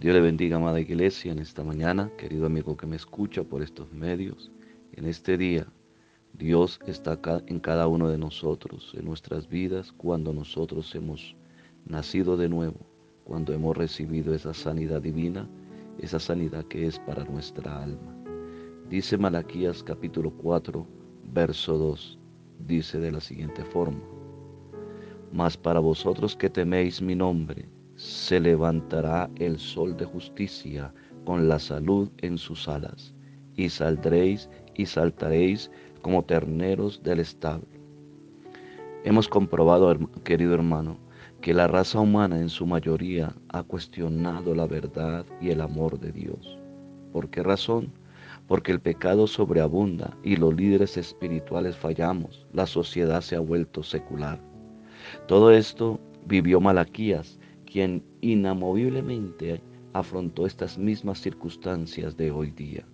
Dios le bendiga, amada iglesia, en esta mañana, querido amigo que me escucha por estos medios. En este día, Dios está en cada uno de nosotros, en nuestras vidas, cuando nosotros hemos nacido de nuevo, cuando hemos recibido esa sanidad divina, esa sanidad que es para nuestra alma. Dice Malaquías capítulo 4, verso 2, dice de la siguiente forma, Mas para vosotros que teméis mi nombre, se levantará el sol de justicia con la salud en sus alas, y saldréis y saltaréis como terneros del establo. Hemos comprobado, querido hermano, que la raza humana en su mayoría ha cuestionado la verdad y el amor de Dios. ¿Por qué razón? Porque el pecado sobreabunda y los líderes espirituales fallamos, la sociedad se ha vuelto secular. Todo esto vivió Malaquías quien inamoviblemente afrontó estas mismas circunstancias de hoy día.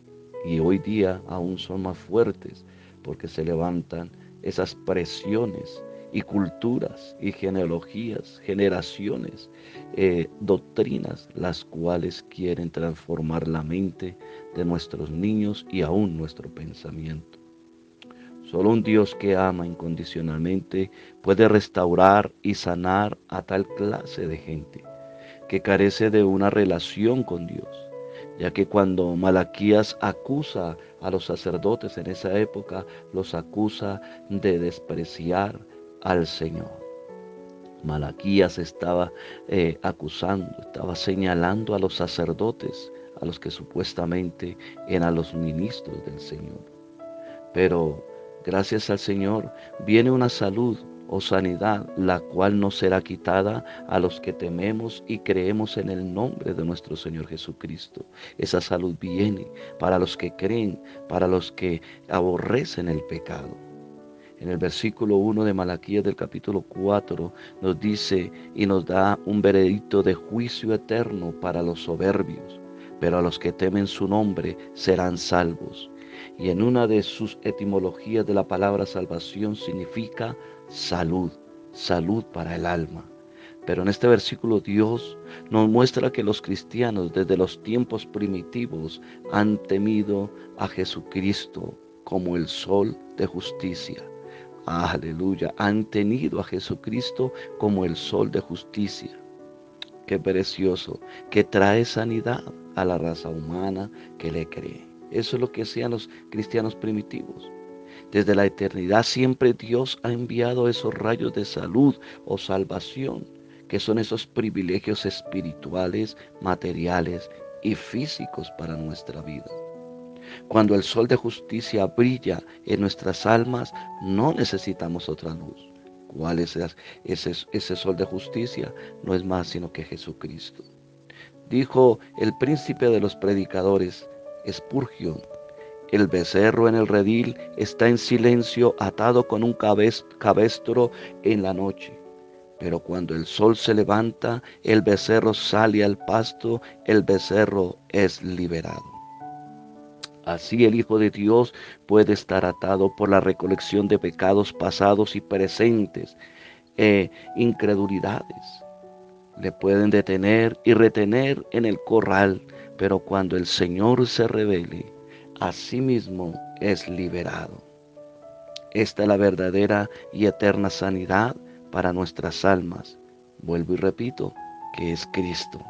Y hoy día aún son más fuertes porque se levantan esas presiones y culturas y genealogías, generaciones, eh, doctrinas, las cuales quieren transformar la mente de nuestros niños y aún nuestro pensamiento. Solo un Dios que ama incondicionalmente puede restaurar y sanar a tal clase de gente que carece de una relación con Dios, ya que cuando Malaquías acusa a los sacerdotes en esa época, los acusa de despreciar al Señor. Malaquías estaba eh, acusando, estaba señalando a los sacerdotes, a los que supuestamente eran los ministros del Señor. Pero Gracias al Señor viene una salud o sanidad, la cual no será quitada a los que tememos y creemos en el nombre de nuestro Señor Jesucristo. Esa salud viene para los que creen, para los que aborrecen el pecado. En el versículo 1 de Malaquías del capítulo 4 nos dice y nos da un veredicto de juicio eterno para los soberbios, pero a los que temen su nombre serán salvos y en una de sus etimologías de la palabra salvación significa salud, salud para el alma. Pero en este versículo Dios nos muestra que los cristianos desde los tiempos primitivos han temido a Jesucristo como el sol de justicia. Aleluya, han tenido a Jesucristo como el sol de justicia. Qué precioso, que trae sanidad a la raza humana que le cree. Eso es lo que hacían los cristianos primitivos. Desde la eternidad siempre Dios ha enviado esos rayos de salud o salvación, que son esos privilegios espirituales, materiales y físicos para nuestra vida. Cuando el sol de justicia brilla en nuestras almas, no necesitamos otra luz. ¿Cuál es ese, ese sol de justicia? No es más sino que Jesucristo. Dijo el príncipe de los predicadores, Spurgeon. El becerro en el redil está en silencio atado con un cabestro en la noche. Pero cuando el sol se levanta, el becerro sale al pasto, el becerro es liberado. Así el Hijo de Dios puede estar atado por la recolección de pecados pasados y presentes, e incredulidades. Le pueden detener y retener en el corral pero cuando el Señor se revele, mismo es liberado. Esta es la verdadera y eterna sanidad para nuestras almas. Vuelvo y repito, que es Cristo.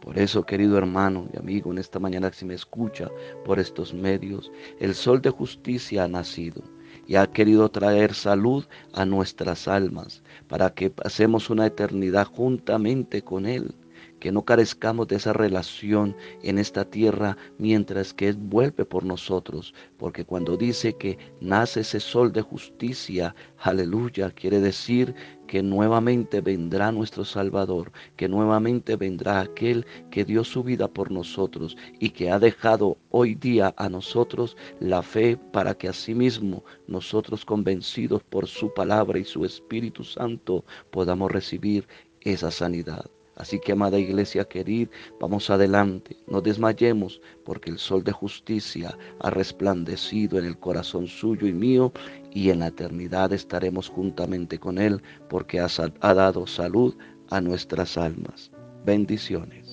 Por eso, querido hermano y amigo, en esta mañana si me escucha por estos medios, el sol de justicia ha nacido y ha querido traer salud a nuestras almas para que pasemos una eternidad juntamente con Él que no carezcamos de esa relación en esta tierra mientras que Él vuelve por nosotros, porque cuando dice que nace ese sol de justicia, aleluya, quiere decir que nuevamente vendrá nuestro Salvador, que nuevamente vendrá aquel que dio su vida por nosotros y que ha dejado hoy día a nosotros la fe para que asimismo nosotros convencidos por su palabra y su Espíritu Santo podamos recibir esa sanidad. Así que, amada iglesia querida, vamos adelante, no desmayemos, porque el sol de justicia ha resplandecido en el corazón suyo y mío, y en la eternidad estaremos juntamente con Él, porque ha, ha dado salud a nuestras almas. Bendiciones.